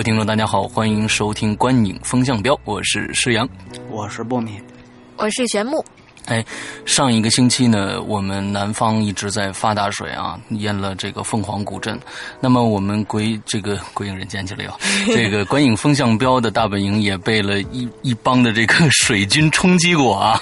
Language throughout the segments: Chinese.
位听众，大家好，欢迎收听《观影风向标》，我是施阳，我是波米，我是玄木。哎，上一个星期呢，我们南方一直在发大水啊，淹了这个凤凰古镇。那么我们鬼这个鬼影人间去了哟，这个观影风向标的大本营也被了一一帮的这个 水军冲击过啊。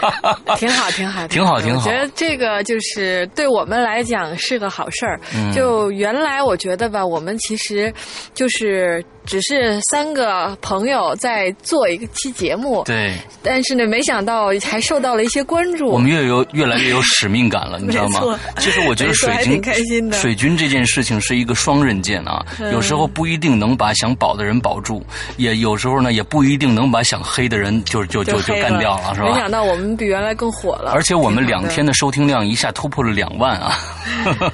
挺好，挺好，挺好，挺好。我觉得这个就是对我们来讲是个好事儿。就原来我觉得吧，我们其实就是只是三个朋友在做一个期节目，对。但是呢，没想到还受到了一些关注。我们越有越来越有使命感了，你知道吗？其实我觉得水军 开心的。水军这件事情是一个双刃剑啊，有时候不一定能把想保的人保住，也有时候呢也不一定能把想黑的人就就就就干掉了，是吧？没想到我们比原来更火了，而且我们两天的收听量一下突破了两万啊，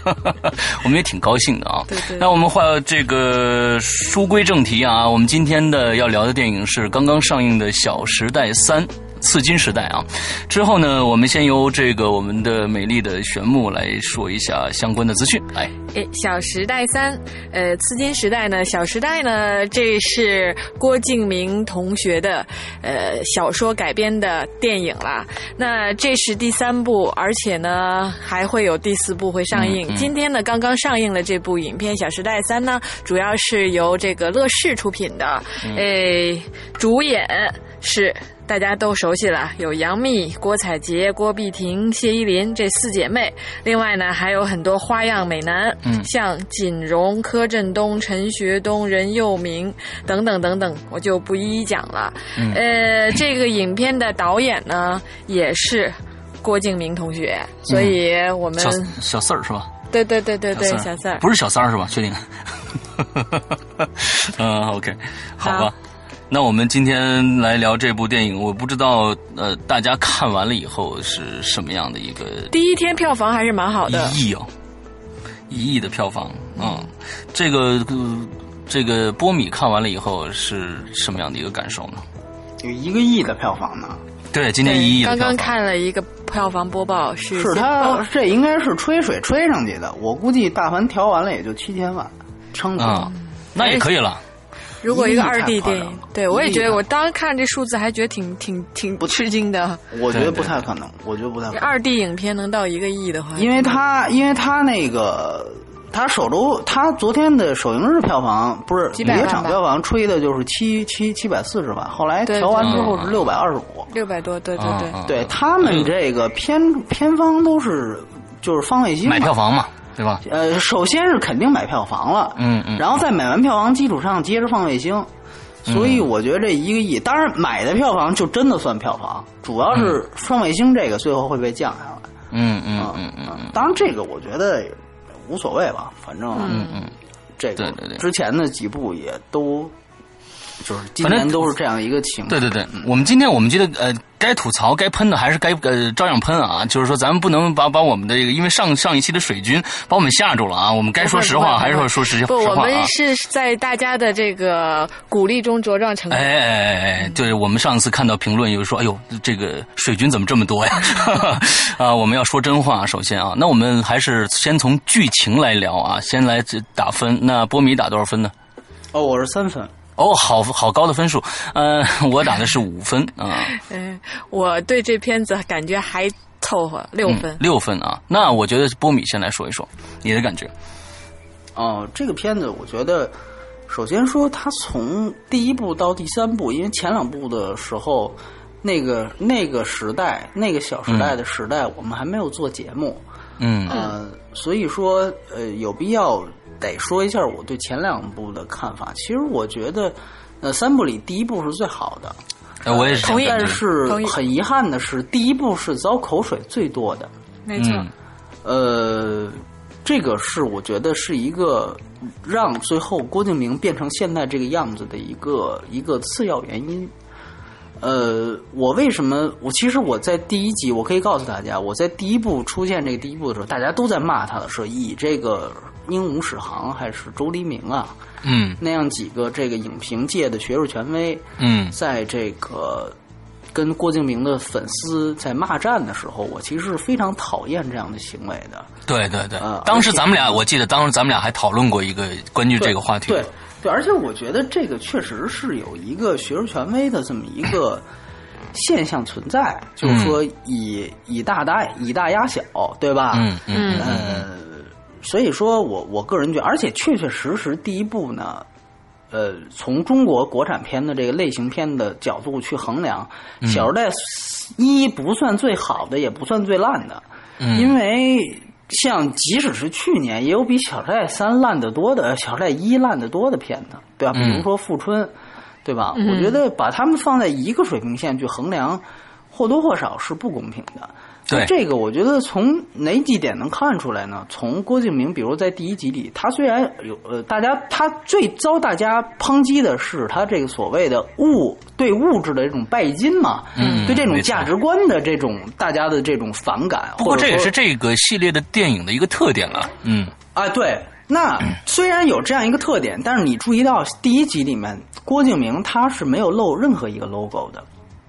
我们也挺高兴的啊。对对。那我们话这个书归正题啊，我们今天的要聊的电影是刚刚上映的《小时代三》。刺金时代啊，之后呢，我们先由这个我们的美丽的玄木来说一下相关的资讯。来，诶，小时代三，呃，刺金时代呢，小时代呢，这是郭敬明同学的呃小说改编的电影啦。那这是第三部，而且呢还会有第四部会上映。今天呢刚刚上映了这部影片《小时代三》呢，主要是由这个乐视出品的，诶，主演是。大家都熟悉了，有杨幂、郭采洁、郭碧婷、谢依霖这四姐妹。另外呢，还有很多花样美男，嗯，像锦荣、柯震东、陈学冬、任佑明等等等等，我就不一一讲了。呃，这个影片的导演呢，也是郭敬明同学，所以我们小小四儿是吧？对对对对对，小四儿不是小三儿是吧？确定？嗯，OK，好吧。那我们今天来聊这部电影，我不知道呃，大家看完了以后是什么样的一个？第一天票房还是蛮好的，一亿哦，一亿的票房，嗯，这个这个波米看完了以后是什么样的一个感受呢？有一个亿的票房呢？对，今天一亿。刚刚看了一个票房播报，是是他这应该是吹水吹上去的，我估计大盘调完了也就七千万，撑死了，那也可以了。如果一个二 D 电影，对我也觉得，我当时看这数字还觉得挺挺挺不吃惊的。我觉得不太可能，我觉得不太可能。二 D 影片能到一个亿的话，因为他因为他那个他首周他昨天的首映日票房不是几百场票房吹的就是七七七百四十万，后来调完之后是六百二十五，六百多，对对对，对他们这个片片方都是就是方卫星买票房嘛。对吧？呃，首先是肯定买票房了，嗯嗯，然后在买完票房基础上接着放卫星，所以我觉得这一个亿，当然买的票房就真的算票房，主要是放卫星这个最后会被降下来，嗯嗯嗯嗯，当然这个我觉得无所谓吧，反正嗯嗯，这个之前的几部也都。就是今年都是这样一个情况。对对对，我们今天我们觉得呃，该吐槽该喷的还是该呃照样喷啊。就是说，咱们不能把把我们的这个，因为上上一期的水军把我们吓住了啊。我们该说实话还是说说实实话。不，我们是在大家的这个鼓励中茁壮成长。哎哎哎哎，对，我们上次看到评论有说，哎呦，这个水军怎么这么多呀？啊，我们要说真话，首先啊，那我们还是先从剧情来聊啊，先来打分。那波米打多少分呢？哦，我是三分。哦，好好高的分数，呃，我打的是五分啊。嗯，我对这片子感觉还凑合，六分。六分啊，那我觉得波米先来说一说你的感觉。哦，这个片子我觉得，首先说它从第一部到第三部，因为前两部的时候，那个那个时代，那个小时代的时代，我们还没有做节目，嗯呃，所以说呃有必要。得说一下我对前两部的看法。其实我觉得，呃，三部里第一部是最好的。哎，我也是。但是很遗憾的是，第一部是遭口水最多的。没错。呃，这个是我觉得是一个让最后郭敬明变成现在这个样子的一个一个次要原因。呃，我为什么？我其实我在第一集，我可以告诉大家，我在第一部出现这个第一部的时候，大家都在骂他的时候，以这个鹦鹉史航还是周黎明啊，嗯那样几个这个影评界的学术权威，嗯在这个跟郭敬明的粉丝在骂战的时候，我其实是非常讨厌这样的行为的。对对对啊，当时咱们俩，我记得当时咱们俩还讨论过一个关于这个话题。对对，而且我觉得这个确实是有一个学术权威的这么一个现象存在，就是说以以大大以大压小，对吧？嗯嗯呃，所以说我我个人觉得，而且确确实实第一部呢。呃，从中国国产片的这个类型片的角度去衡量，嗯小时代》一不算最好的，也不算最烂的，嗯因为像即使是去年，也有比《小时代三》烂得多的，《小时代一》烂得多的片子，对吧？比嗯如说《富春》，对吧？我觉得把他们放在一个水平线去衡量，或多或少是不公平的。对那这个我觉得从哪几点能看出来呢？从郭敬明，比如在第一集里，他虽然有呃，大家他最遭大家抨击的是他这个所谓的物对物质的这种拜金嘛，嗯对这种价值观的这种大家的这种反感，不过或者说这也是这个系列的电影的一个特点了。嗯啊，对。那虽然有这样一个特点，但是你注意到第一集里面，郭敬明他是没有露任何一个 logo 的。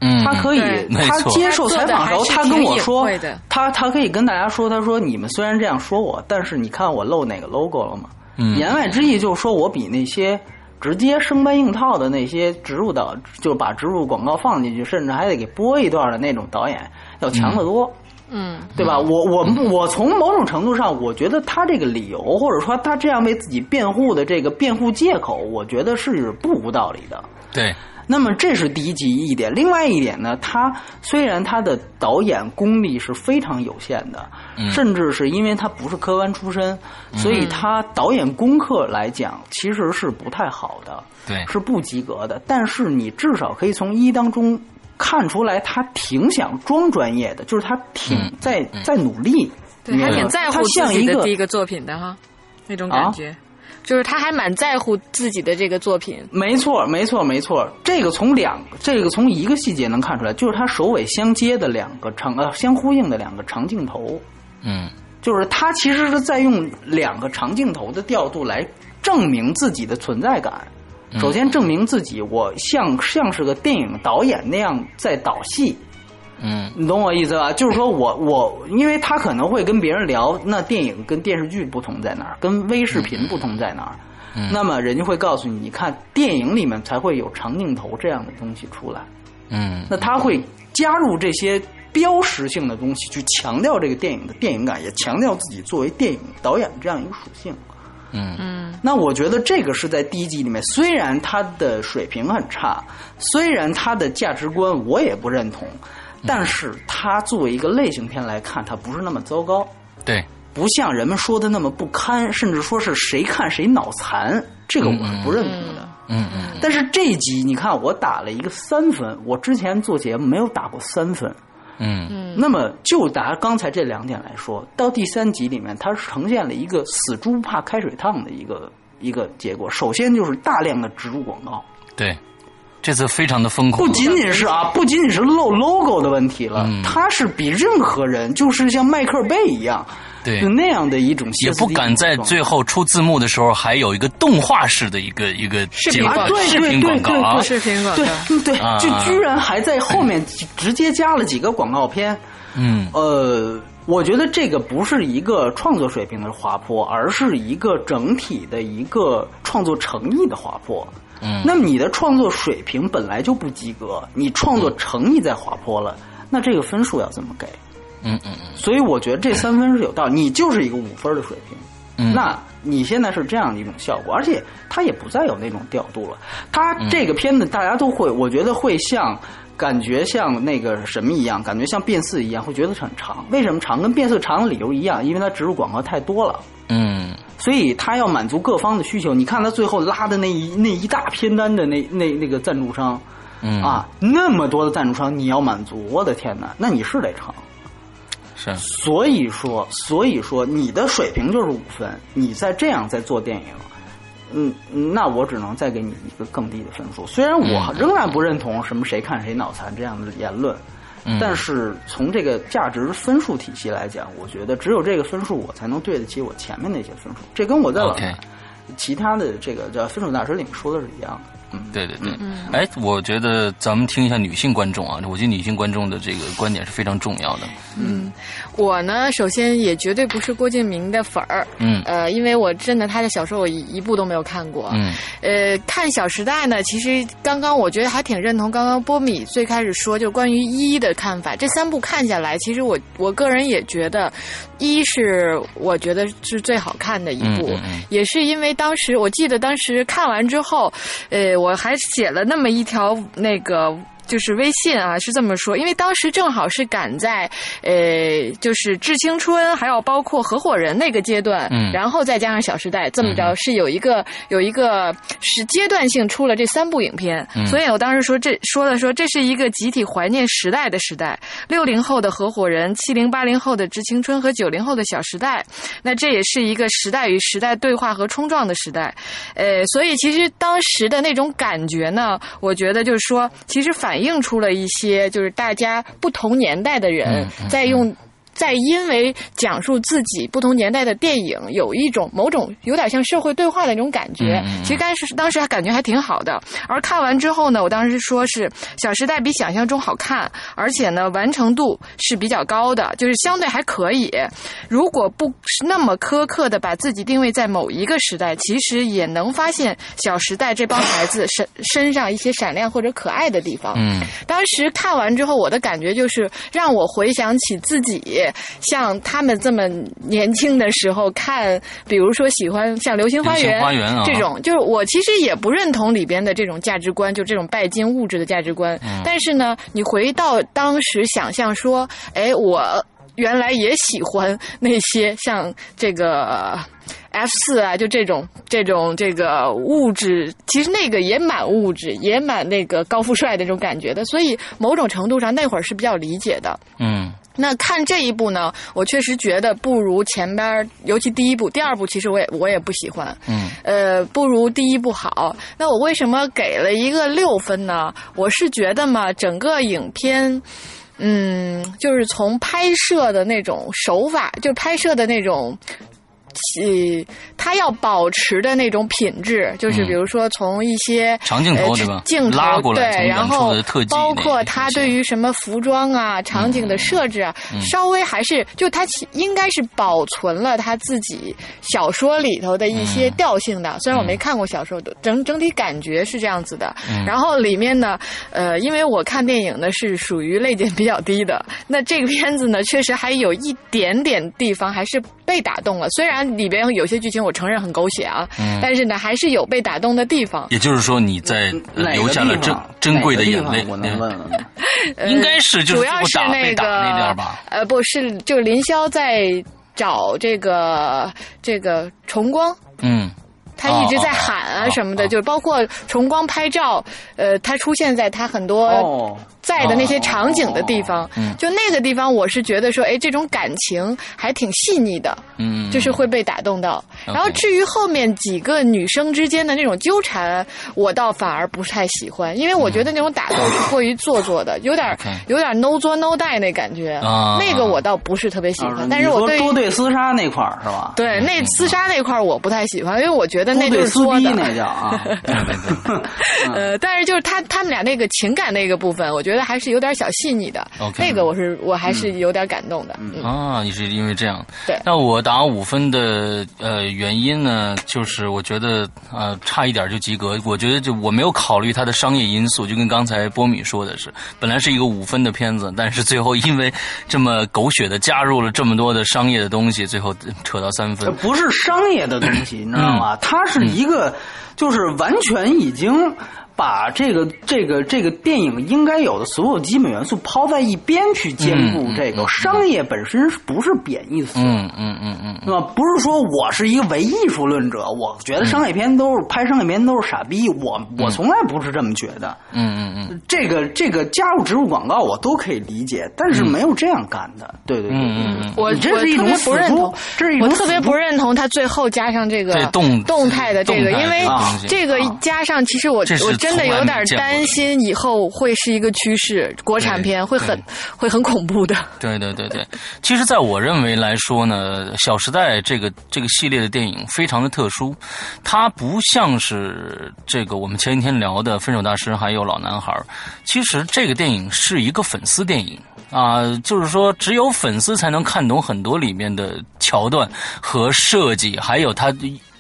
嗯，他可以，他接受采访的时候，他跟我说他他可以跟大家说，他说你们虽然这样说我，但是你看我露哪个 logo 了吗？嗯言外之意就是说我比那些直接生搬硬套的那些植入导，就把植入广告放进去，甚至还得给播一段的那种导演要强得多。嗯对吧？我我我从某种程度上，我觉得他这个理由，或者说他这样为自己辩护的这个辩护借口，我觉得是不无道理的。对，那么这是第一集一点，另外一点呢，他虽然他的导演功力是非常有限的，嗯。甚至是因为他不是科班出身，所以他导演功课来讲其实是不太好的，对。是不及格的。但是你至少可以从一当中看出来，他挺想装专业的，就是他挺嗯在在努力，对，你明白吗还挺在乎他像自己一个的第一个作品的哈，那种啊？感觉，就是他还蛮在乎自己的这个作品。没错，没错，没错。这个从两，这个从一个细节能看出来，就是他首尾相接的两个长呃相呼应的两个长镜头，嗯就是他其实是在用两个长镜头的调度来证明自己的存在感。首先证明自己，我像像是个电影导演那样在导戏，嗯你懂我意思吧？就是说我我，因为他可能会跟别人聊，那电影跟电视剧不同在哪儿，跟微视频不同在哪儿。嗯那么人家会告诉你，你看电影里面才会有长镜头这样的东西出来，嗯那他会加入这些标识性的东西，去强调这个电影的电影感，也强调自己作为电影导演这样一个属性。嗯嗯那我觉得这个是在第一季里面，虽然他的水平很差，虽然他的价值观我也不认同，但是它作为一个类型片来看，它不是那么糟糕，对，不像人们说的那么不堪，甚至说是谁看谁脑残，这个我是不认同的。嗯嗯但是这一集你看，我打了一个三分，我之前做节目没有打过三分。嗯嗯那么就拿刚才这两点来说，到第三集里面，它是呈现了一个死猪不怕开水烫的一个一个结果。首先就是大量的植入广告，对，这次非常的疯狂不。仅仅是啊，不仅仅是露 logo 的问题了，嗯它是比任何人就是像迈克尔贝一样，对就那样的一种也不敢在最后出字幕的时候还有一个动画式的一个一个视频广告对视频对对广告啊对，视频广告对就居然还在后面直接加了几个广告片。嗯呃，我觉得这个不是一个创作水平的滑坡，而是一个整体的一个创作诚意的滑坡。嗯那么你的创作水平本来就不及格，你创作诚意在滑坡了，那这个分数要怎么给？嗯嗯嗯所以我觉得这三分是有道理，你就是一个五分的水平。嗯，那你现在是这样的一种效果，而且它也不再有那种调度了。它这个片子大家都会，我觉得会像感觉像那个什么一样，感觉像变四一样，会觉得很长。为什么长？跟变四长的理由一样，因为它植入广告太多了。嗯所以它要满足各方的需求。你看它最后拉的那一那一大片单的那那那个赞助商，嗯啊，那么多的赞助商你要满足，我的天哪，那你是得长。是，所以说，所以说你的水平就是五分，你再这样再做电影，嗯，那我只能再给你一个更低的分数。虽然我仍然不认同什么谁看谁脑残这样的言论，嗯但是从这个价值分数体系来讲，我觉得只有这个分数，我才能对得起我前面那些分数。这跟我在老其他的这个叫分数大师里面说的是一样的。嗯，对对对，哎，我觉得咱们听一下女性观众啊，我觉得女性观众的这个观点是非常重要的。嗯。我呢，首先也绝对不是郭敬明的粉儿，嗯。呃，因为我真的他的小说我一一部都没有看过，嗯。呃，看《小时代》呢，其实刚刚我觉得还挺认同刚刚波米最开始说，就关于一的看法。这三部看下来，其实我我个人也觉得，一是我觉得是最好看的一部，嗯嗯嗯。也是因为当时我记得当时看完之后，呃，我还写了那么一条那个。就是微信啊，是这么说，因为当时正好是赶在，呃，就是致青春，还有包括合伙人那个阶段，嗯。然后再加上小时代，这么着是有一个有一个是阶段性出了这三部影片，嗯。所以我当时说这说了说这是一个集体怀念时代的时代，六零后的合伙人，七零八零后的致青春和九零后的小时代，那这也是一个时代与时代对话和冲撞的时代，呃，所以其实当时的那种感觉呢，我觉得就是说，其实反映出了一些就是大家不同年代的人在用。在因为讲述自己不同年代的电影，有一种某种有点像社会对话的那种感觉。其实当时当时还感觉还挺好的。而看完之后呢，我当时说是《小时代》比想象中好看，而且呢完成度是比较高的，就是相对还可以。如果不是那么苛刻的把自己定位在某一个时代，其实也能发现《小时代》这帮孩子身身上一些闪亮或者可爱的地方。嗯当时看完之后，我的感觉就是让我回想起自己像他们这么年轻的时候看，比如说喜欢像《流星花园》花园啊这种，就是我其实也不认同里边的这种价值观，就这种拜金物质的价值观。嗯但是呢，你回到当时想象说，哎，我原来也喜欢那些像这个。F 四啊，就这种这种这个物质，其实那个也蛮物质，也蛮那个高富帅的那种感觉的，所以某种程度上那会儿是比较理解的。嗯那看这一部呢，我确实觉得不如前边儿，尤其第一部、第二部，其实我也我也不喜欢。嗯呃，不如第一部好。那我为什么给了一个六分呢？我是觉得嘛，整个影片。嗯，就是从拍摄的那种手法，就拍摄的那种，呃，他要保持的那种品质，就是嗯。比如说从一些长镜头呃对吧？镜头拉过来对，然后包括他对于什么服装啊、场景的设置啊，稍微还是就他其应该是保存了他自己小说里头的一些调性的。虽然我没看过小说，整整体感觉是这样子的。然后里面呢，呃，因为我看电影呢是属于泪点比较低的，那这个片子呢确实还有一点点地方还是被打动了。虽然里边有些剧情我承认很狗血啊，嗯但是呢还是有被打动的地方。也就是说你在呃哪个留下了珍珍贵的眼泪。我能问问吗？呃应该是就是主要是那个被打那点儿吧？呃，不是，就是林霄在找这个这个重光。嗯他一直在喊啊哦什么的，哦就是包括重光拍照，呃，他出现在他很多哦，在的那些场景的地方，嗯就那个地方，我是觉得说，哎，这种感情还挺细腻的，嗯，就是会被打动到。然后至于后面几个女生之间的那种纠缠，我倒反而不太喜欢，因为我觉得那种打斗是过于做作的，有点有点 no 作 no die 那感觉，啊那个我倒不是特别喜啊欢。但是我对多对厮杀那块儿是吧？对那厮杀那块儿我不太喜欢，因为我觉得那就多对撕是作的。那叫啊。呃，但是就是他他们俩那个情感那个部分，我觉得还是有点小细腻的。OK 那个我是我还是有点感动的。嗯，啊，你是因为这样。对那我打五分的呃原因呢，就是我觉得呃差一点就及格。我觉得就我没有考虑它的商业因素，就跟刚才波米说的是，本来是一个五分的片子，但是最后因为这么狗血的加入了这么多的商业的东西，最后扯到三分。不是商业的东西，你知道吗？它是一个，就是完全已经把这个这个这个电影应该有的所有基本元素抛在一边去兼顾这个商业本身是不是贬义词？嗯嗯嗯嗯，对吧？不是说我是一个唯艺术论者，我觉得商业片都是拍商业片都是傻逼，我我从来不是这么觉得。嗯嗯嗯，这个这个加入植入广告我都可以理解，但是没有这样干的。对对对对嗯嗯嗯我你这是一我特别种死猪不认同，这是一种我特别不认同他最后加上这个对动动态的这个，因为这个加上，其实我我真的有点担心以后会是一个趋势，国产片会很会很恐怖的。对对对对，其实，在我认为来说呢，《小时代》这个这个系列的电影非常的特殊，它不像是这个我们前几天聊的《分手大师》还有《老男孩》，其实这个电影是一个粉丝电影。啊，就是说，只有粉丝才能看懂很多里面的桥段和设计，还有它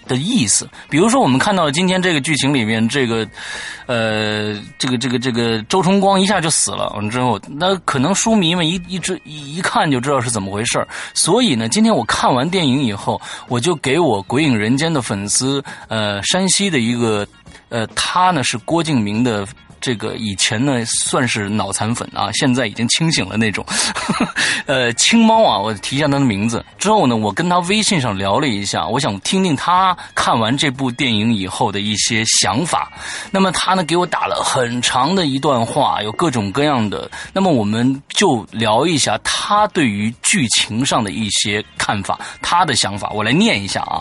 的意思。比如说，我们看到今天这个剧情里面，这个，呃，这个这个这个周崇光一下就死了，完之后，那可能书迷们一一直一一看就知道是怎么回事所以呢，今天我看完电影以后，我就给我《鬼影人间》的粉丝，呃，山西的一个，呃，他呢是郭敬明的。这个以前呢算是脑残粉啊，现在已经清醒了那种。呃，青猫啊，我提一下他的名字。之后呢，我跟他微信上聊了一下，我想听听他看完这部电影以后的一些想法。那么他呢给我打了很长的一段话，有各种各样的。那么我们就聊一下他对于剧情上的一些看法，他的想法，我来念一下啊。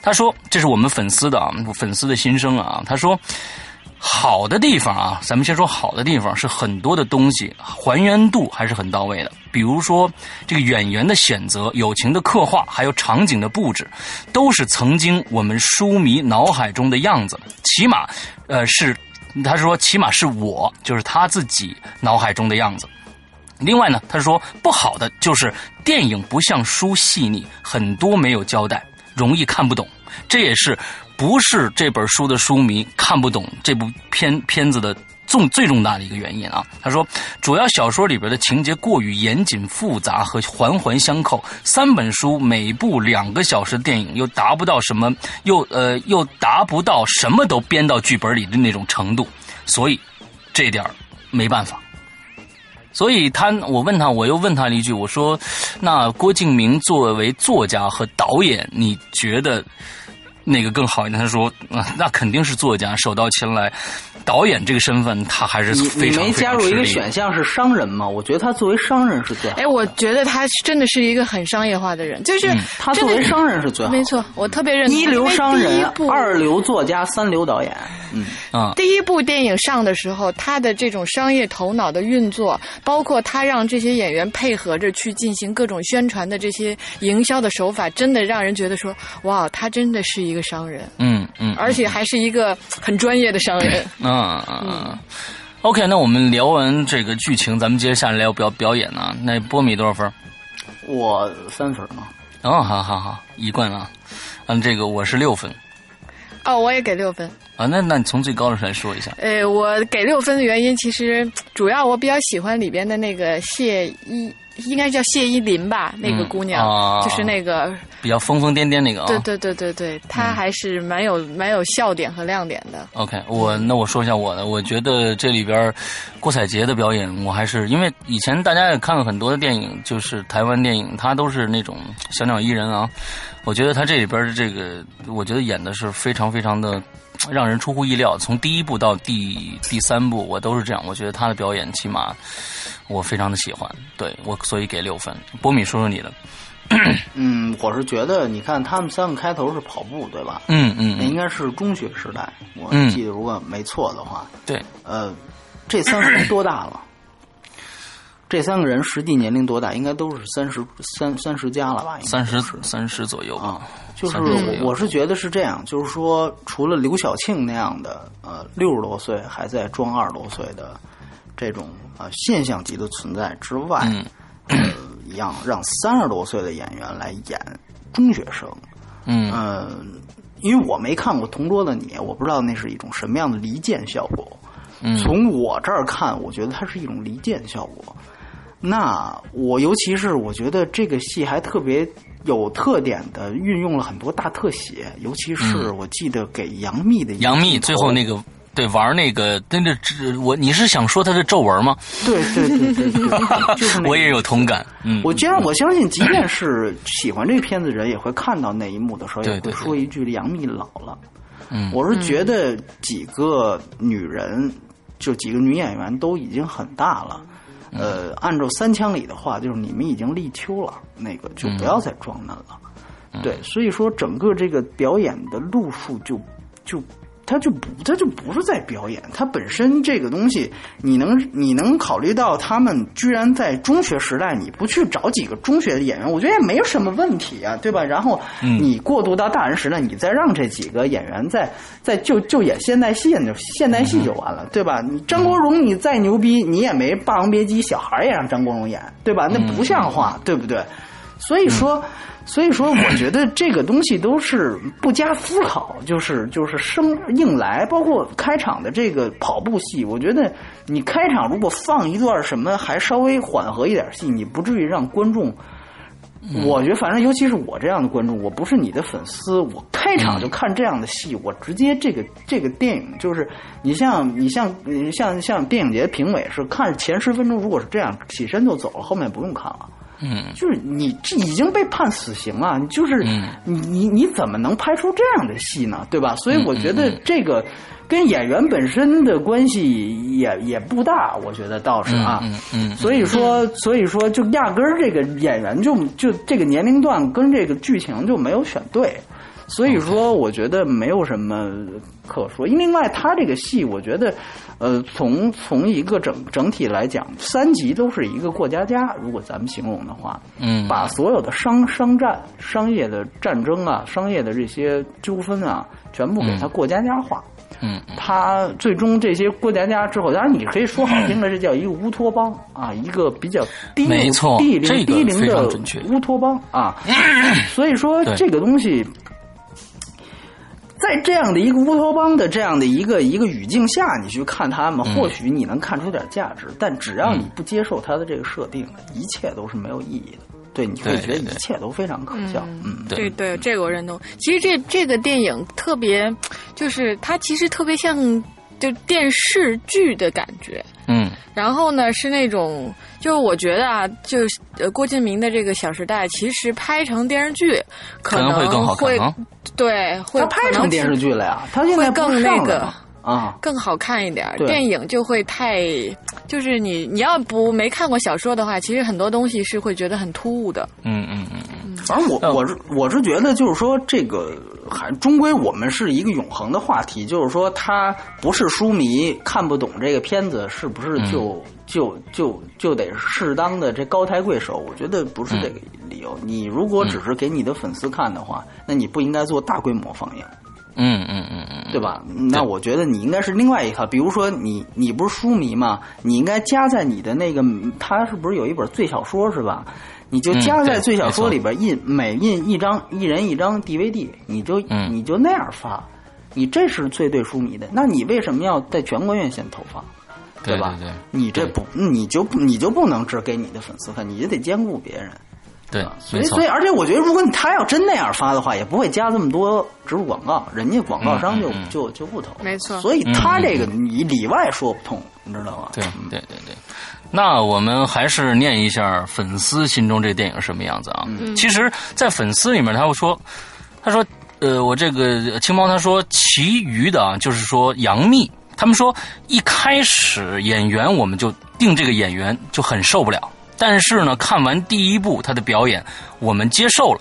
他说：“这是我们粉丝的啊，粉丝的心声啊。”他说。好的地方啊，咱们先说好的地方，是很多的东西还原度还是很到位的。比如说这个演员的选择、友情的刻画，还有场景的布置，都是曾经我们书迷脑海中的样子。起码，呃，是他说，起码是我，就是他自己脑海中的样子。另外呢，他说不好的就是电影不像书细腻，很多没有交代，容易看不懂。这也是不是这本书的书迷看不懂这部片片子的重最重大的一个原因啊？他说，主要小说里边的情节过于严谨复杂和环环相扣，三本书每部两个小时的电影又达不到什么，又呃又达不到什么都编到剧本里的那种程度，所以这点没办法。所以他，我问他，我又问他了一句，我说：“那郭敬明作为作家和导演，你觉得哪个更好一点？”他说：“啊，那肯定是作家，手到擒来。导演这个身份，他还是你非常你没加入一个选项。是商人吗？我觉得他作为商人是最好的。哎，我觉得他真的是一个很商业化的人，就是嗯他作为商人是最好的。没错，我特别认同。一流商人二流作家，三流导演。嗯，啊，第一部电影上的时候，他的这种商业头脑的运作，包括他让这些演员配合着去进行各种宣传的这些营销的手法，真的让人觉得说，哇，他真的是一个商人，嗯嗯，而且还是一个很专业的商人。嗯嗯嗯。OK，那我们聊完这个剧情，咱们接着下来聊表表演呢。那波米多少分？我三分嘛。哦，好好好，一贯啊。嗯，这个我是六分哦，我也给六分。啊。那那你从最高的来说一下。呃，我给六分的原因，其实主要我比较喜欢里边的那个谢依，应该叫谢依霖吧，那个嗯姑娘，啊就是那个，比较疯疯癫癫那个啊。对对对对对，他还是蛮有蛮有笑点和亮点的。OK，我那我说一下我的，我觉得这里边郭采洁的表演，我还是因为以前大家也看了很多的电影，就是台湾电影，他都是那种小鸟依人啊。我觉得他这里边的这个，我觉得演的是非常非常的让人出乎意料。从第一部到第第三部，我都是这样。我觉得他的表演起码我非常的喜欢，对我所以给六分。波米说说你的，嗯，我是觉得，你看他们三个开头是跑步，对吧？嗯嗯那应该是中学时代，我嗯记得如果没错的话。对，呃，这三个人多大了？这三个人实际年龄多大？应该都是三十三三十加了吧？应该三十三十左右啊。，就是30左右我我是觉得是这样，就是说，除了刘晓庆那样的呃六十多岁还在装二十多岁的这种呃现象级的存在之外，嗯呃，让让三十多岁的演员来演中学生，嗯嗯，因为我没看过《同桌的你》，我不知道那是一种什么样的离间效果。嗯从我这儿看，我觉得它是一种离间效果。那我尤其是我觉得这个戏还特别有特点的运用了很多大特写，尤其是嗯我记得给杨幂的杨幂最后那个对，玩那个，那个，我你是想说他的皱纹吗？对对对对对，就是我也有同感。嗯，我既然我相信，即便是喜欢这个片子的人，也会看到那一幕的时候，也会说一句：“杨幂老了。”嗯，我是觉得几个女人，就几个女演员都已经很大了。呃，按照三枪里的话，就是你们已经立秋了，那个就不要再装嫩了。对，所以说整个这个表演的路数就就。他就不，他就不是在表演。他本身这个东西，你能你能考虑到他们居然在中学时代，你不去找几个中学的演员，我觉得也没有什么问题啊，对吧？然后你过渡到大人时代，你再让这几个演员再再就就演现代戏，就现代戏就完了，对吧？你张国荣你再牛逼，你也没《霸王别姬》小孩也让张国荣演，对吧？那不像话，对不对？所以说。所以说，我觉得这个东西都是不加思考，就是就是生硬来。包括开场的这个跑步戏，我觉得你开场如果放一段什么还稍微缓和一点戏，你不至于让观众。我觉得，反正尤其是我这样的观众，我不是你的粉丝，我开场就看这样的戏，我直接这个这个电影就是你像你像像像电影节评委是看前十分钟，如果是这样起身就走了，后面不用看了。嗯，就是你这已经被判死刑了，你就是你你你怎么能拍出这样的戏呢？对吧？所以我觉得这个跟演员本身的关系也也不大，我觉得倒是啊。嗯嗯。所以说，所以说，就压根儿这个演员就就这个年龄段跟这个剧情就没有选对。所以说，我觉得没有什么可说。另外，他这个戏，我觉得，呃，从从一个整整体来讲，三集都是一个过家家。如果咱们形容的话，嗯，把所有的商商战、商业的战争啊、商业的这些纠纷啊，全部给他过家家化。嗯，他最终这些过家家之后，当然你可以说好听的，这叫一个乌托邦啊，一个比较低没错低龄低龄的乌托邦啊。所以说这个东西。在这样的一个乌托邦的这样的一个一个语境下，你去看他们，或许你能看出点价值。但只要你不接受他的这个设定，一切都是没有意义的。对，你会觉得一切都非常可笑。嗯，对对，这个我认同。其实这这个电影特别，就是它其实特别像就电视剧的感觉。嗯。然后呢，是那种，就我觉得啊，就呃，郭敬明的这个《小时代》，其实拍成电视剧可能会更好看啊。对，会拍成电视剧了呀，他现在更那个啊，更好看一点。电影就会太，就是你你要不没看过小说的话，其实很多东西是会觉得很突兀的。嗯嗯嗯嗯。反正我我是我是觉得，就是说这个还终归我们是一个永恒的话题，就是说他不是书迷看不懂这个片子，是不是就就就就得适当的这高抬贵手？我觉得不是这个理由。你如果只是给你的粉丝看的话，那你不应该做大规模放映。嗯嗯嗯嗯，对吧？那我觉得你应该是另外一套，比如说你你不是书迷嘛？你应该加在你的那个，他是不是有一本最小说是吧？你就加在最小说里边印每印一张一人一张 DVD，你就你就那样发，你这是最对书迷的。那你为什么要在全国院线投放？对吧？对你这不你就你就不能只给你的粉丝看，你就得兼顾别人。对，所以所以而且我觉得，如果你他要真那样发的话，也不会加这么多植入广告，人家广告商就就就不投。没错。所以他这个你里外说不通，你知道吗？对对对对。那我们还是念一下粉丝心中这电影什么样子啊？嗯其实，在粉丝里面，他会说，他说，呃，我这个青猫他说，其余的啊，就是说杨幂，他们说一开始演员我们就定这个演员就很受不了，但是呢，看完第一部他的表演，我们接受了。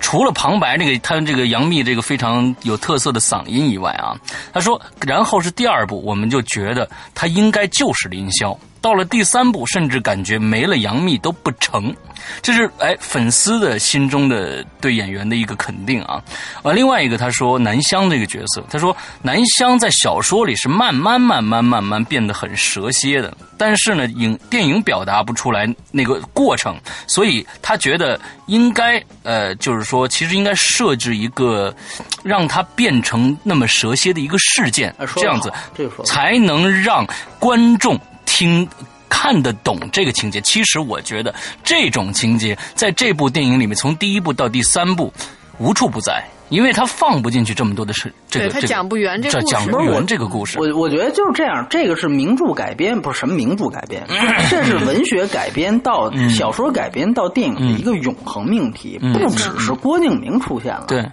除了旁白这个，他这个杨幂这个非常有特色的嗓音以外啊，他说，然后是第二部，我们就觉得他应该就是林霄。到了第三部，甚至感觉没了杨幂都不成，这是哎粉丝的心中的对演员的一个肯定啊。啊，另外一个他说南湘这个角色，他说南湘在小说里是慢慢慢慢慢慢变得很蛇蝎的，但是呢影电影表达不出来那个过程，所以他觉得应该呃就是说其实应该设置一个让他变成那么蛇蝎的一个事件，这样子才能让观众。听看得懂这个情节，其实我觉得这种情节在这部电影里面，从第一部到第三部，无处不在，因为他放不进去这么多的事，这个对他讲不圆这这故事讲不圆这个故事。我我觉得就是这样，这个是名著改编，不是什么名著改编，这是文学改编到小说改编到电影的一个永恒命题，不只是郭敬明出现了。对，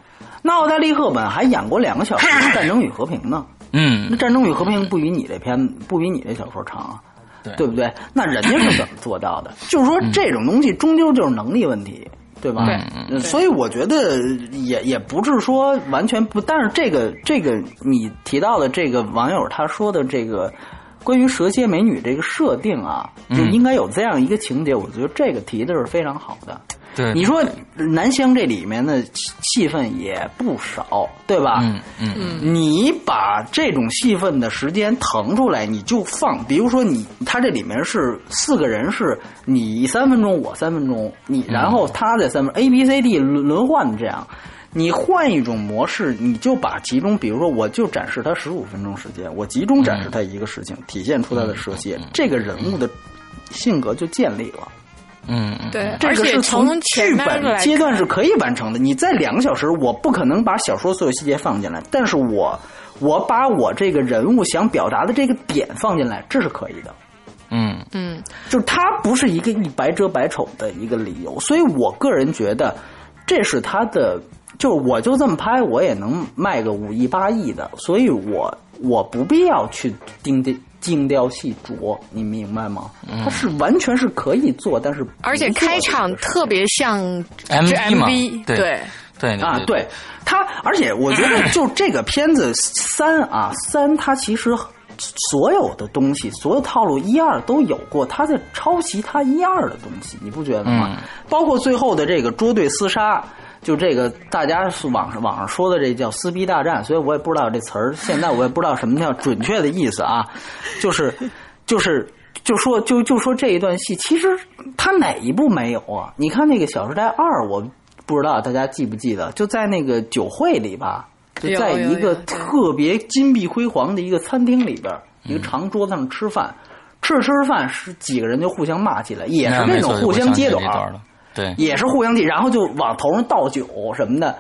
那奥黛丽·赫本还演过两个小时的 《战争与和平》呢。嗯。那《战争与和平》不比你这篇不比你这小说长啊，对对不对？那人家是怎么做到的？就是说这种东西终究就是能力问题。对吧？对嗯所以我觉得也也不是说完全不，但是这个这个你提到的这个网友他说的这个关于蛇蝎美女这个设定啊，就应该有这样一个情节，我觉得这个提的是非常好的。对，你说南湘这里面的戏戏份也不少，对吧？嗯嗯嗯你把这种戏份的时间腾出来，你就放，比如说你，他这里面是四个人，是你三分钟，我三分钟，你然后他在三分、A B C D 轮轮换这样。你换一种模式，你就把集中，比如说，我就展示他十五分钟时间，我集中展示他一个事情，体现出他的蛇蝎，这个人物的性格就建立了。嗯嗯，对，这而且个是从剧本阶段是可以完成的。你在两个小时，我不可能把小说所有细节放进来，但是我我把我这个人物想表达的这个点放进来，这是可以的。嗯嗯，就是它不是一个一白遮百丑的一个理由，所以我个人觉得这是他的，就是我就这么拍，我也能卖个五亿八亿的，所以我我不必要去精雕精雕细琢，你明白吗？它是完全是可以做，但是而且开场特别像 MV 对对对啊，对它，而且我觉得 就这个片子三啊三，它其实所有的东西，所有套路一二都有过，他在抄袭他一二的东西，你不觉得吗？嗯包括最后的这个捉对厮杀。就这个，大家是网上网上说的这叫撕逼大战，所以我也不知道这词儿，现在我也不知道什么叫准确的意思啊，就是就是就说就就说这一段戏，其实他哪一部没有啊？你看那个《小时代二》，我不知道大家记不记得，就在那个酒会里吧，就在一个特别金碧辉煌的一个餐厅里边，一个长桌子上吃饭，吃着吃着饭，是几个人就互相骂起来，也是那种互相揭短对，也是互相递，然后就往头上倒酒什么的，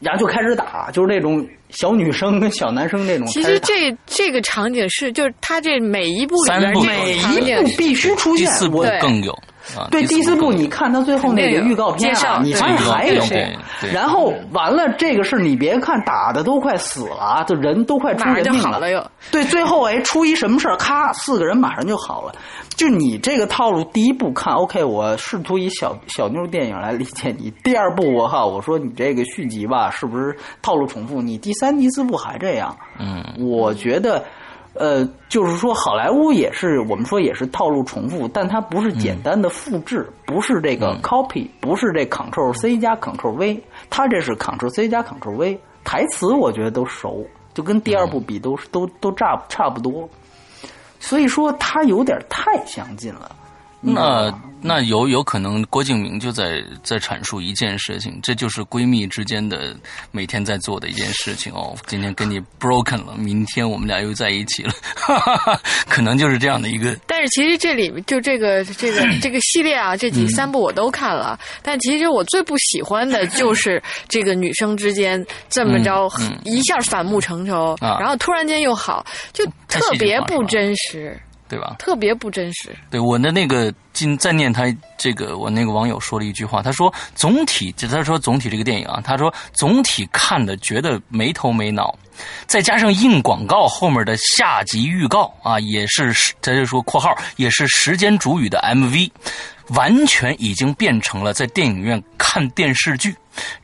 然后就开始打，就是那种小女生跟小男生那种其。实这这个场景是，就是他这每一部里三部边每一部必须出现，第四部更有啊，对第四部，你看他最后那个预告片啊，你发现还有对对，对然后完了，这个事你别看打的都快死了啊，这人都快出马上就人命好了又。对，最后哎出一什么事儿，咔，四个人马上就好了。就你这个套路，第一部看 OK，我试图以小小妞电影来理解你。第二部我哈，我说你这个续集吧，是不是套路重复？你第三、第四部还这样，嗯，我觉得。呃，就是说，好莱坞也是我们说也是套路重复，但它不是简单的复制，不是这个 copy，、不是这 Ctrl C 加 Ctrl V，它这是 Ctrl C 加 Ctrl V。台词我觉得都熟，就跟第二部比都是、都都差差不多，所以说它有点太相近了。那那有有可能郭敬明就在在阐述一件事情，这就是闺蜜之间的每天在做的一件事情哦。今天跟你 broken 了，明天我们俩又在一起了，哈哈哈，可能就是这样的一个 但是其实这里就这个这个这个系列啊，这嗯。几三部我都看了，但其实我最不喜欢的就是这个女生之间这么着嗯嗯。一下反目成仇，啊。然后突然间又好，就特别不真实，对吧？特别不真实。对我的那个今再念他这个我那个网友说了一句话，他说总体就他说总体这个电影啊，他说总体看的觉得没头没脑，再加上硬广告后面的下集预告啊，也是他就说括号也是时间主语的 MV，完全已经变成了在电影院看电视剧。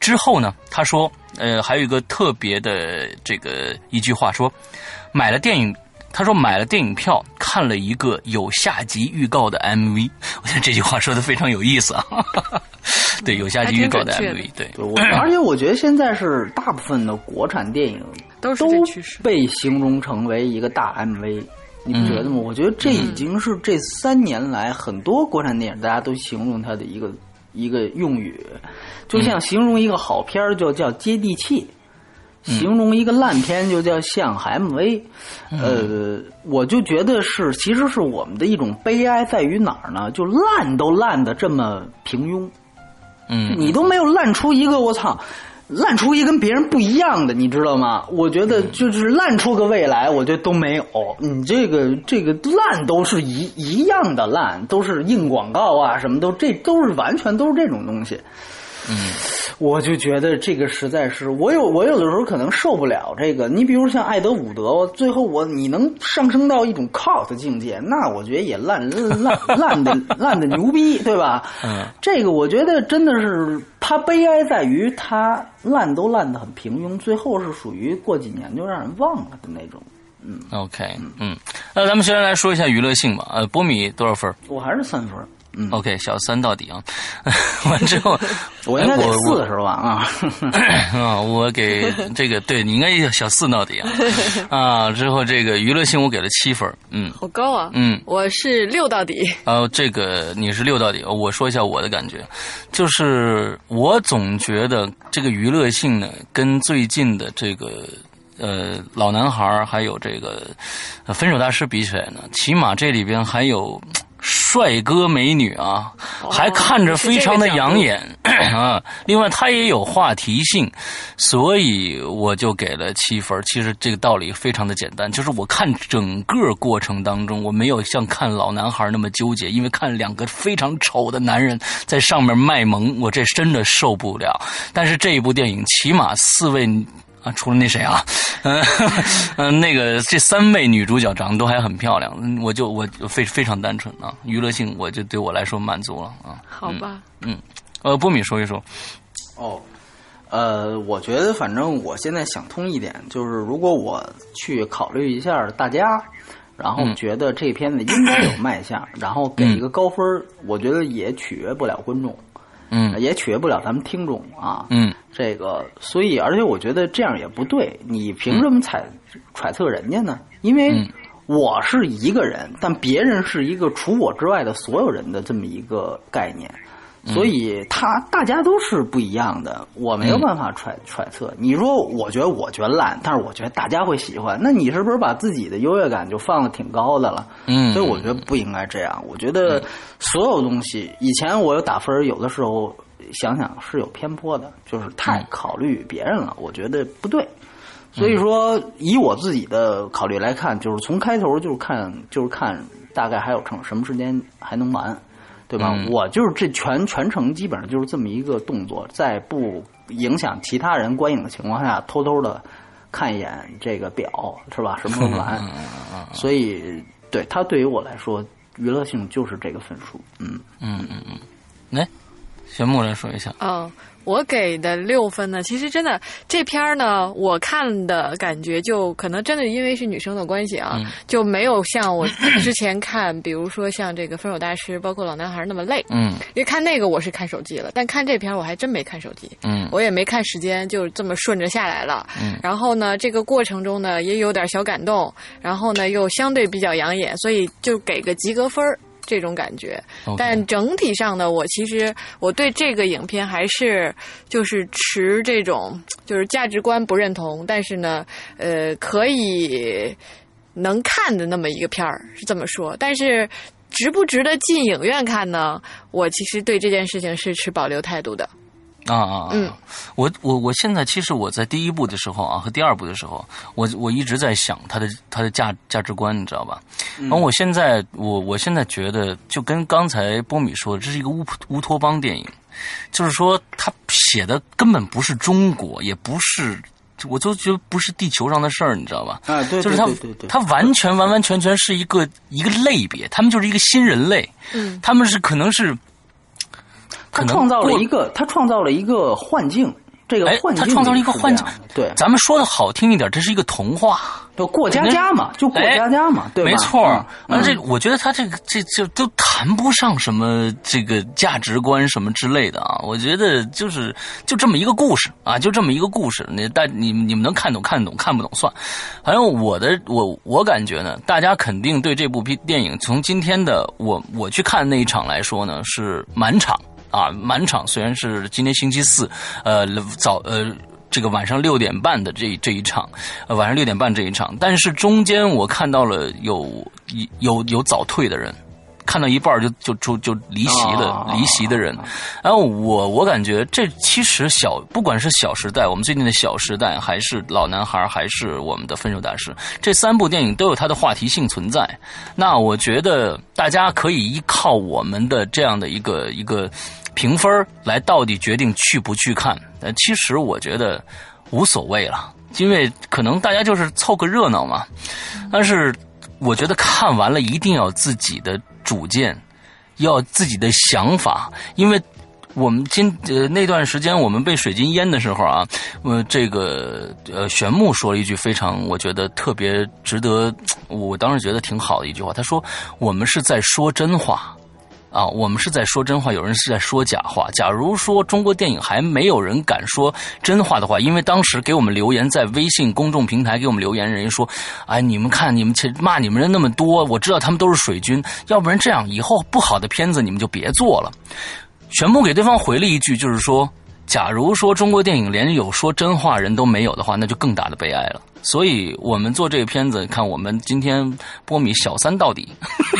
之后呢，他说呃还有一个特别的这个一句话说，买了电影。他说买了电影票，看了一个有下集预告的 MV。我觉得这句话说的非常有意思啊。对，有下集预告的 MV，对，对我而且我觉得现在是大部分的国产电影都是被形容成为一个大 MV，你不觉得嗯吗？我觉得这已经是这三年来很多国产电影大家都形容它的一个一个用语，就像形容一个好片儿就叫接地气。形容一个烂片就叫像 MV，呃，我就觉得是，其实是我们的一种悲哀，在于哪儿呢？就烂都烂的这么平庸，嗯，你都没有烂出一个我操，烂出一个跟别人不一样的，你知道吗？我觉得就是烂出个未来，我觉得都没有。你这个这个烂都是一一样的烂，都是硬广告啊，什么都这都是完全都是这种东西。嗯，我就觉得这个实在是，我有我有的时候可能受不了这个。你比如像艾德伍德，最后我你能上升到一种 cos 境界，那我觉得也烂烂烂的烂的牛逼，对吧？嗯，这个我觉得真的是他悲哀在于他烂都烂的很平庸，最后是属于过几年就让人忘了的那种。嗯，OK，嗯，那咱们先来说一下娱乐性吧。呃，波米多少分？我还是三分。嗯，OK，小三到底啊！完之后，我应该给四是吧？啊啊，我给这个，对你应该小四到底啊！啊，之后这个娱乐性我给了七分，嗯，好高啊！嗯，我是六到底。呃，这个你是六到底，我说一下我的感觉，就是我总觉得这个娱乐性呢，跟最近的这个呃老男孩还有这个分手大师比起来呢，起码这里边还有。帅哥美女啊，还看着非常的养眼 啊。另外，他也有话题性，所以我就给了七分。其实这个道理非常的简单，就是我看整个过程当中，我没有像看老男孩那么纠结，因为看两个非常丑的男人在上面卖萌，我这真的受不了。但是这一部电影，起码四位。啊，除了那谁啊，嗯嗯，那个这三位女主角长得都还很漂亮，我就我非非常单纯啊，娱乐性我就对我来说满足了啊。好吧，嗯，呃，波米说一说。哦，呃，我觉得反正我现在想通一点，就是如果我去考虑一下大家，然后觉得这片子应该有卖相，然后给一个高分，我觉得也取悦不了观众。嗯，也取悦不了咱们听众啊。嗯，这个，所以，而且我觉得这样也不对。你凭什么揣揣测人家呢？因为我是一个人，但别人是一个除我之外的所有人的这么一个概念。所以他大家都是不一样的，我没有办法揣揣测。你说，我觉得我觉得烂，但是我觉得大家会喜欢，那你是不是把自己的优越感就放的挺高的了？嗯，所以我觉得不应该这样。我觉得所有东西，以前我有打分，有的时候想想是有偏颇的，就是太考虑别人了，我觉得不对。所以说，以我自己的考虑来看，就是从开头就是看，就是看大概还有成什么时间还能完。对吧？我就是这全全程基本上就是这么一个动作，在不影响其他人观影的情况下，偷偷的看一眼这个表，是吧？什么时候完？所以，对他对于我来说，娱乐性就是这个分数。嗯嗯嗯嗯，来，玄木来说一下。嗯。我给的六分呢，其实真的这片儿呢，我看的感觉就可能真的因为是女生的关系啊，就没有像我之前看，比如说像这个《分手大师》，包括《老男孩》那么累。嗯，因为看那个我是看手机了，但看这片我还真没看手机。嗯，我也没看时间，就这么顺着下来了。嗯，然后呢，这个过程中呢也有点小感动，然后呢又相对比较养眼，所以就给个及格分儿。这种感觉，但整体上呢，我其实我对这个影片还是就是持这种就是价值观不认同，但是呢，呃，可以能看的那么一个片儿是这么说。但是值不值得进影院看呢？我其实对这件事情是持保留态度的。啊啊嗯，我我我现在其实我在第一部的时候啊和第二部的时候，我我一直在想他的他的价价值观，你知道吧？然后我现在我我现在觉得就跟刚才波米说的，这是一个乌乌托邦电影，就是说他写的根本不是中国，也不是，我就觉得不是地球上的事儿，你知道吧？啊，对，就是他他完全完完全全是一个一个类别，他们就是一个新人类，嗯，他们是可能是。他创造了一个，他创造了一个幻境。这个幻境，他创造了一个幻境。对，咱们说的好听一点，这是一个童话，就过家家嘛，就过家家嘛，对吧？没错。而这，我觉得他这个这就都谈不上什么这个价值观什么之类的啊。我觉得就是就这么一个故事啊，就这么一个故事。你但你你们能看懂看懂，看不懂算。反正我的我我感觉呢，大家肯定对这部片电影从今天的我我去看那一场来说呢，是满场。啊，满场虽然是今天星期四，呃，早呃，这个晚上六点半的这这一场，晚上六点半这一场，但是中间我看到了有有有早退的人，看到一半就就就就离席的哦离席的人。然后我我感觉这其实小不管是《小时代》，我们最近的《小时代》，还是《老男孩》，还是我们的《分手大师》，这三部电影都有它的话题性存在。那我觉得大家可以依靠我们的这样的一个一个评分来到底决定去不去看。呃，其实我觉得无所谓了，因为可能大家就是凑个热闹嘛。但是我觉得看完了一定要自己的主见，要自己的想法，因为。我们今呃那段时间我们被水晶淹的时候啊，呃这个呃玄牧说了一句非常我觉得特别值得，我当时觉得挺好的一句话，他说我们是在说真话。啊，我们是在说真话，有人是在说假话。假如说中国电影还没有人敢说真话的话，因为当时给我们留言在微信公众平台给我们留言，人家说，哎，你们看你们前骂你们人那么多，我知道他们都是水军，要不然这样以后不好的片子你们就别做了。全部给对方回了一句，就是说，假如说中国电影连有说真话人都没有的话，那就更大的悲哀了。所以我们做这个片子，看我们今天波米小三到底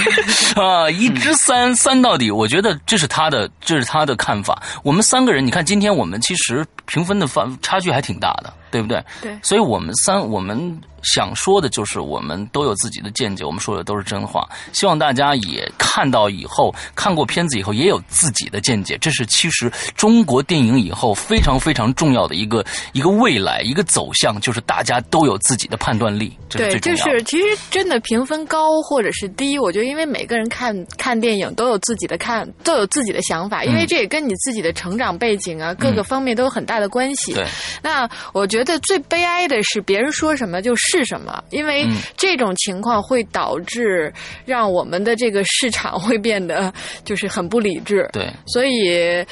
啊，一支三三到底，我觉得这是他的，这是他的看法。我们三个人，你看今天我们其实评分的范差距还挺大的，对不对？对所以我们三我们想说的就是，我们都有自己的见解，我们说的都是真话。希望大家也看到以后，看过片子以后也有自己的见解。这是其实中国电影以后非常非常重要的一个一个未来一个走向，就是大家都有自己的判断力，这是对，就。是其实真的评分高或者是低，我觉得因为每个人看看电影都有自己的看，都有自己的想法，因为嗯这也跟你自己的成长背景啊、各个方面都有很大的关系。对，那我觉得最悲哀的是别人说什么就是什么，因为嗯这种情况会导致让我们的这个市场会变得就是很不理智。对。所以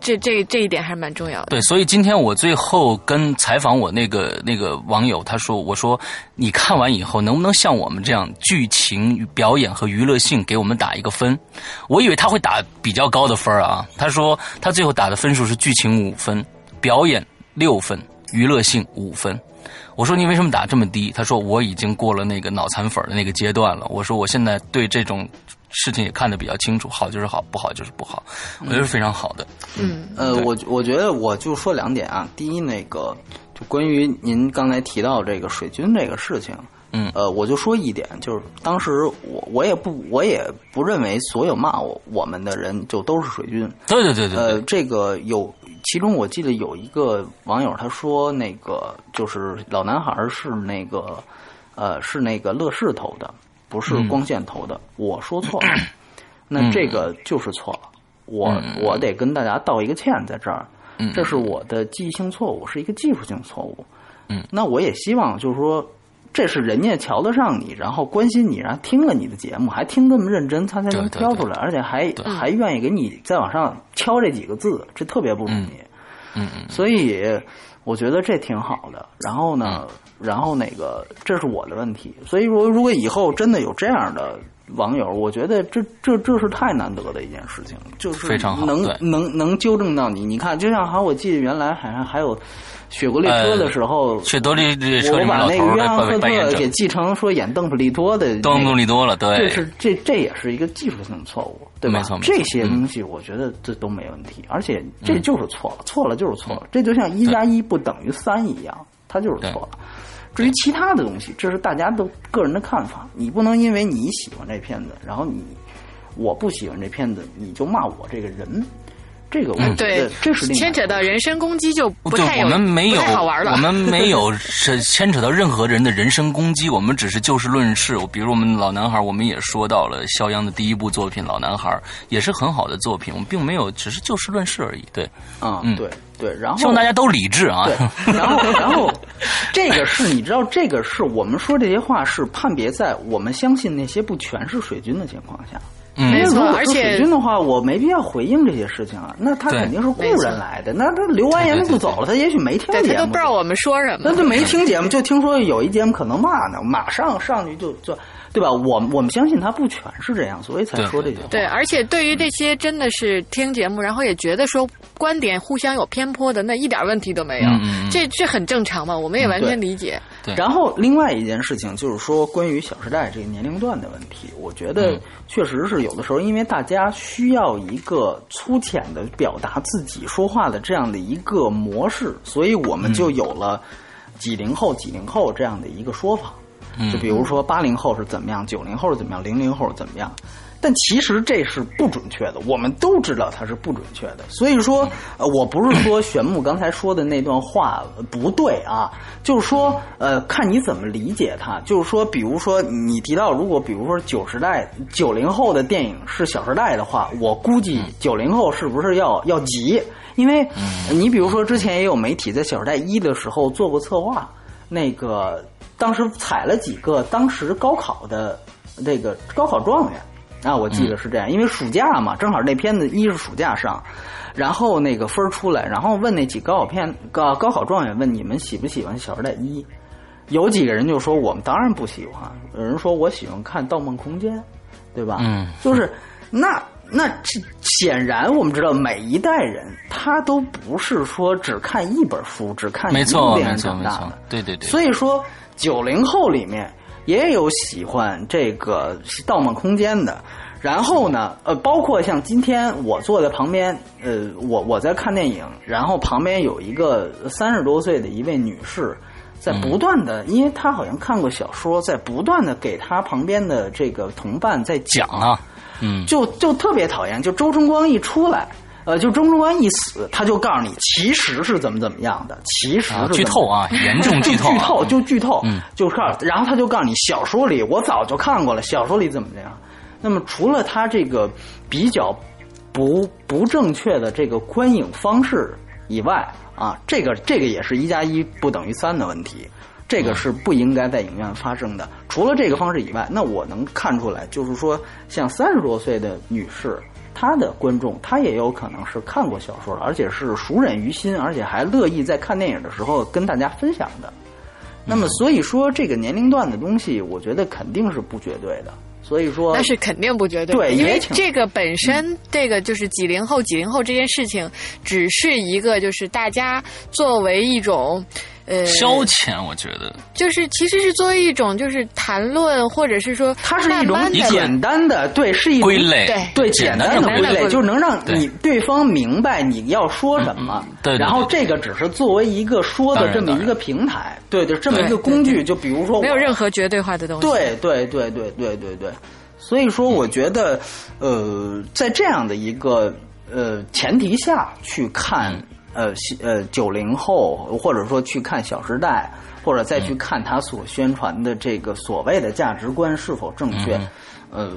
这这这一点还是蛮重要的。对，所以今天我最后跟采访我那个那个网友，他说：“我说你看完以后能不能像我们这样剧情、表演和娱乐性给我们打一个分？”我以为他会打比较高的分儿啊，他说他最后打的分数是剧情五分，表演六分，娱乐性五分。我说你为什么打这么低？他说我已经过了那个脑残粉的那个阶段了。我说我现在对这种事情也看得比较清楚，好就是好，不好就是不好，我觉得是非常好的。嗯，呃，我我觉得我就说两点啊。第一，那个就关于您刚才提到这个水军这个事情，嗯呃，我就说一点，就是当时我我也不我也不认为所有骂我我们的人就都是水军，对对对对对。呃，这个有，其中我记得有一个网友他说，那个就是老男孩是那个，呃，是那个乐视投的，不是嗯光线投的。我说错了，那这个就是错了，我我得跟大家道一个歉，在这儿，嗯这是我的记忆性错误，是一个技术性错误。嗯，那我也希望就是说。这是人家瞧得上你，然后关心你，然后听了你的节目，还听这么认真，他才能挑出来，而且还还愿意给你再往上敲这几个字，这特别不容易。嗯嗯所以我觉得这挺好的。然后呢，然后那个这是我的问题。所以说，如果以后真的有这样的网友，我觉得这这这是太难得的一件事情，就是非常好能能能纠正到你。你看，就像好像我记得原来好像还有雪国列车的时候，雪多利列车我里面老把那个约头儿扮翰赫扮演者特给继承说演邓布利多的、那个，邓布利多了，对，这是这这也是一个技术性的错误，对吧？没错没错。这些东西我觉得这都没问题，而且这就是错了，错了就是错了，这就像一加一不等于三一样，它就是错了。至于其他的东西，这是大家都个人的看法，你不能因为你喜欢这片子，然后你我不喜欢这片子，你就骂我这个人。这个我觉嗯对得这是牵扯到人身攻击就不对太有，我们没有不太好玩了。我们没有是牵扯到任何人的人身攻击，我们只是就事论事。比如我们老男孩，我们也说到了肖央的第一部作品《老男孩》，也是很好的作品，我们并没有只是就事论事而已。对，啊、嗯对对，然后希望大家都理智啊。对，然后然后这个是你知道，这个是我们说这些话是判别在我们相信那些不全是水军的情况下。嗯没错因为如果是而且水军的话，我没必要回应这些事情啊。那他肯定是雇人来的，那他留完言就不走了，他也许没听对节目，他都不知道我们说什么那。就没听节目，就听说有一节目可能骂呢，马上上去就就对吧？我我们相信他不全是这样，所以才说这些话。对，而且对于这些真的是听节目，然后也觉得说观点互相有偏颇的，那一点问题都没有，这这很正常嘛，我们也完全理解。对然后另外一件事情就是说，关于《小时代》这个年龄段的问题，我觉得嗯确实是有的时候，因为大家需要一个粗浅的表达自己说话的这样的一个模式，所以我们就有了几零后、几零后这样的一个说法。就比如说八零后是怎么样，九零后是怎么样，零零后是怎么样。但其实这是不准确的，我们都知道它是不准确的。所以说，呃，我不是说玄牧刚才说的那段话呃不对啊，就是说，呃，看你怎么理解它。就是说，比如说你提到，如果比如说九十代、九零后的电影是《小时代》的话，我估计九零后是不是要要急？因为你比如说之前也有媒体在《小时代一》的时候做过策划，那个当时采了几个当时高考的这个高考状元。啊，我记得是这样，因为暑假嘛，正好那片子一是暑假上，然后那个分儿出来，然后问那几高考片高高考状元问你们喜不喜欢《小时代一》，有几个人就说我们当然不喜欢，有人说我喜欢看《盗梦空间》，对吧？嗯，就是那那这显然我们知道每一代人他都不是说只看一本书，只看一部没错，电影没错，没错长大的，，对对对。所以说，九零后里面也有喜欢这个《盗梦空间》的。然后呢，呃，包括像今天我坐在旁边，呃，我我在看电影，然后旁边有一个三十多岁的一位女士，在不断的，因为她好像看过小说，在不断的给她旁边的这个同伴在讲啊，嗯，就就特别讨厌，就周春光一出来，呃，就周春光一死，他就告诉你其实是怎么怎么样的，其实剧透啊，严重剧透啊，剧透就剧透，嗯就告诉，然后他就告诉你小说里我早就看过了，小说里怎么怎么样。那么除了他这个比较不不正确的这个观影方式以外啊，这个这个也是一加一不等于三的问题。这个是不应该在影院发生的。除了这个方式以外，那我能看出来，就是说，像三十多岁的女士，她的观众，他也有可能是看过小说的，而且是熟稔于心，而且还乐意在看电影的时候跟大家分享的。那么，所以说这个年龄段的东西，我觉得肯定是不绝对的。所以说，那是肯定不绝对，对因为这个本身，这个就是几零后、几零后这件事情，只是一个就是大家作为一种。呃，消遣，我觉得就是其实是作为一种就是谈论，或者是说它是一种简单的，对，是一种归类，对对简单的归类，就是能让对你对方明白你要说什么。对然后这个只是作为一个说的这么一个平台，对对，这么一个工具。就比如说，没有任何绝对化的东西。对对对对对对对，所以说我觉得，呃，在这样的一个呃前提下去看。呃，西呃，九零后，或者说去看《小时代》，或者再去看他所宣传的这个所谓的价值观是否正确，呃，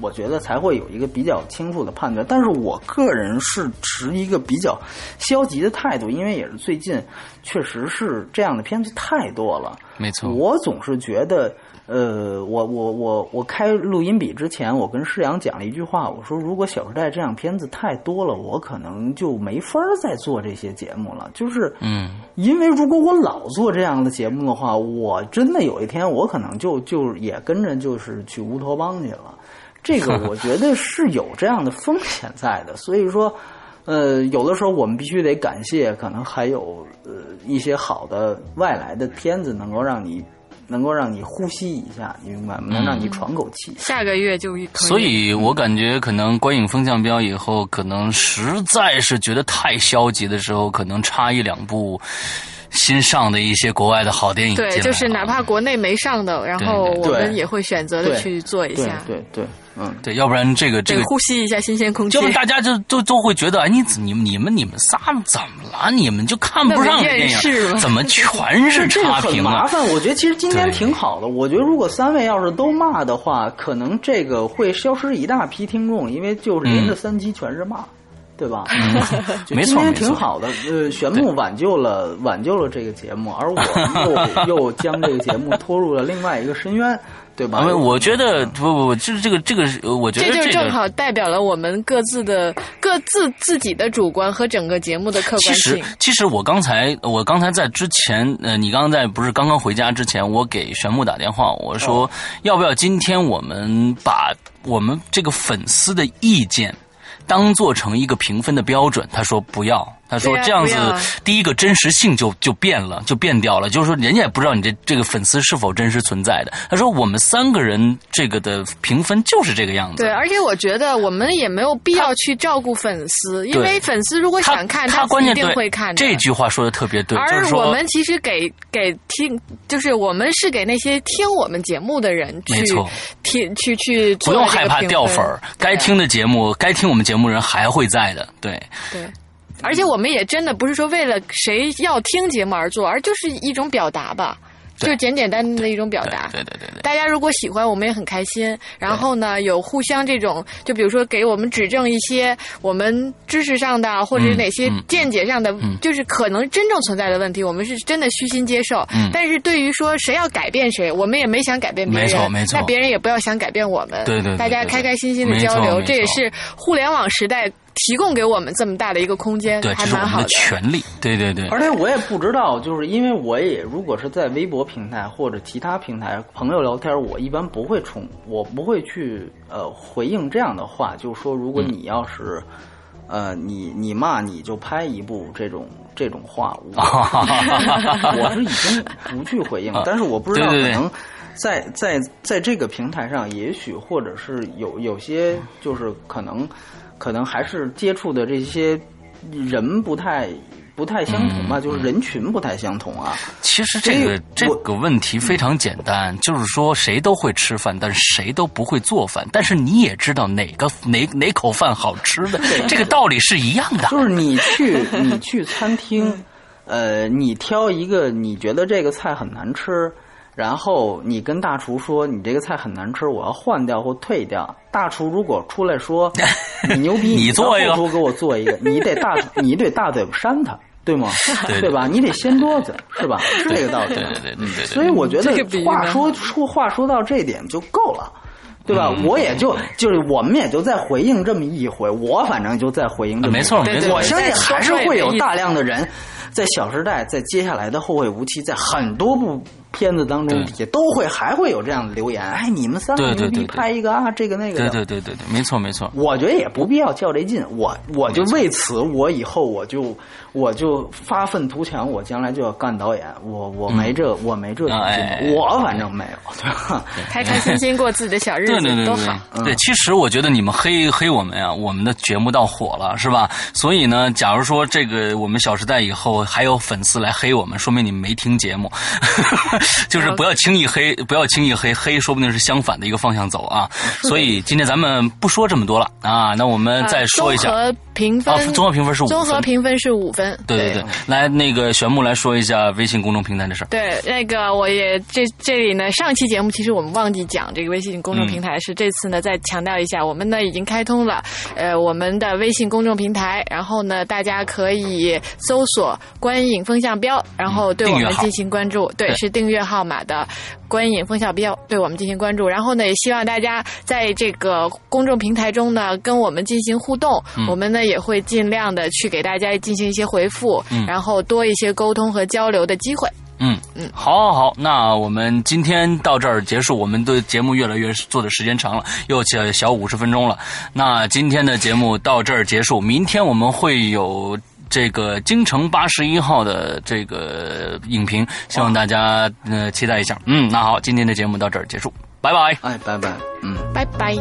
我觉得才会有一个比较清楚的判断。但是我个人是持一个比较消极的态度，因为也是最近确实是这样的片子太多了。没错，我总是觉得，呃，我我我我开录音笔之前，我跟施阳讲了一句话，我说如果《小时代》这样片子太多了，我可能就没法儿再做这些节目了。就是，嗯，因为如果我老做这样的节目的话，我真的有一天我可能就就也跟着就是去乌托邦去了。这个我觉得是有这样的风险在的，所以说。呃，有的时候我们必须得感谢，可能还有呃一些好的外来的片子，能够让你能够让你呼吸一下，你明白吗？能让你喘口气。下个月就可以。所以我感觉可能观影风向标以后，可能实在是觉得太消极的时候，可能差一两部新上的一些国外的好电影。对，就是哪怕国内没上的，然后我们也会选择的去做一对下，对对，嗯，对，要不然这个这个呼吸一下新鲜空气要。不然大家就都都会觉得，哎，你你们你们你们仨怎么了？你们就看不上这电影，怎么全是这个很差评啊？麻烦。我觉得其实今天挺好的。我觉得如果三位要是都骂的话，可能这个会消失一大批听众，因为就是连着三期全是骂。对吧？就 没错今天挺好的，呃，玄木挽救了挽救了这个节目，而我 又又将这个节目拖入了另外一个深渊，对吧？因为我觉得不不不，就是这个这个，呃我觉得这就这个正好代表了我们各自的各自自己的主观和整个节目的客其实观性。，其实我刚才我刚才在之前，呃，你刚刚在不是刚刚回家之前，我给玄木打电话，我说、哦要不要今天我们把我们这个粉丝的意见当做成一个评分的标准？他说不要，他说这样子第一个真实性就就变了，就变掉了，就是说人家也不知道你这这个粉丝是否真实存在的。他说我们三个人这个的评分就是这个样子。对，而且我觉得我们也没有必要去照顾粉丝，因为粉丝如果想看，他关键一定会看。这句话说的特别对，就而是我们其实给给听，就是我们是给那些听我们节目的人去没错听去去不用害怕掉粉儿，该听的节目，该听我们节目人还会在的，对。对。而且我们也真的不是说为了谁要听节目而做，而就是一种表达吧，就是简简单单的一种表达。对对对对对，大家如果喜欢，我们也很开心。然后呢，有互相这种，就比如说给我们指正一些我们知识上的，或者哪些嗯见解上的，嗯就是可能真正存在的问题，我们是真的虚心接受。嗯但是对于说谁要改变谁，我们也没想改变别人，没错没错那别人也不要想改变我们。对对对大家开开心心的交流，这也是互联网时代提供给我们这么大的一个空间，对，这是我们的还蛮好的。权利，对对对。而且我也不知道，就是因为我也如果是在微博平台或者其他平台朋友聊天，我一般不会冲，我不会去呃回应这样的话，就是说如果你要是、呃你你骂你就拍一部这种这种话，我 我是已经不去回应，但是我不知道 可能。在在在这个平台上，也许或者是有有些就是可能可能还是接触的这些人不太不太相同吧，就是人群不太相同啊。其实这个这个问题非常简单，就是说谁都会吃饭，但是谁都不会做饭。但是你也知道哪个哪哪口饭好吃的，这个道理是一样的。就是你去 你去餐厅，呃，你挑一个你觉得这个菜很难吃，然后你跟大厨说你这个菜很难吃，我要换掉或退掉。大厨如果出来说 你牛逼，你做一个厨给我做一个，你得大你得大嘴巴扇他。对吗？对对吧？你得掀桌子，是吧？是这个道理。对对对对所以我觉得话说说话说到这点就够了。对吧？嗯我也就就是我们也就再回应这么一回，我反正就在回应这么一回。没错没错我相信还是会有大量的。人在《小时代》在接下来的《后会无期》在很多部片子当中对底下都会还会有这样的留言，哎，你们三个牛逼对对对对拍一个啊，这个那个对的。对对对对，没错没错。我觉得也不必要较这劲，我我就为此，我以后我就我就发愤图强，我将来就要干导演，我我没这、我没这啊哎劲，我反正没有，对吧？开开心心过自己的小日子对对对对都好。嗯对，其实我觉得你们黑黑我们呀，我们的节目倒火了，是吧？所以呢，假如说这个我们《小时代》以后还有粉丝来黑我们，说明你们没听节目，就是不要轻易黑，不要轻易黑，黑说不定是相反的一个方向走啊。所以今天咱们不说这么多了啊，那我们再说一下。呃综合评分，啊综合评分是五分综合评分是五分。对对对，来那个玄木来说一下微信公众平台的事儿。对，那个我也这这里呢，上期节目其实我们忘记讲这个微信公众嗯平台，是这次呢再强调一下，我们呢已经开通了呃我们的微信公众平台，然后呢大家可以搜索“观影风向标”，然后对我们进行关注，对，对是订阅号码的“观影风向标”，对我们进行关注，然后呢也希望大家在这个公众平台中呢跟我们进行互动，嗯我们呢也会尽量的去给大家进行一些回复，嗯然后多一些沟通和交流的机会。嗯嗯，好，好，好，那我们今天到这儿结束，我们的节目越来越做的时间长了，又小小五十分钟了。那今天的节目到这儿结束，明天我们会有这个京城八十一号的这个影评，希望大家呃期待一下。嗯，那好，今天的节目到这儿结束，拜拜。哎，拜拜，嗯。拜拜。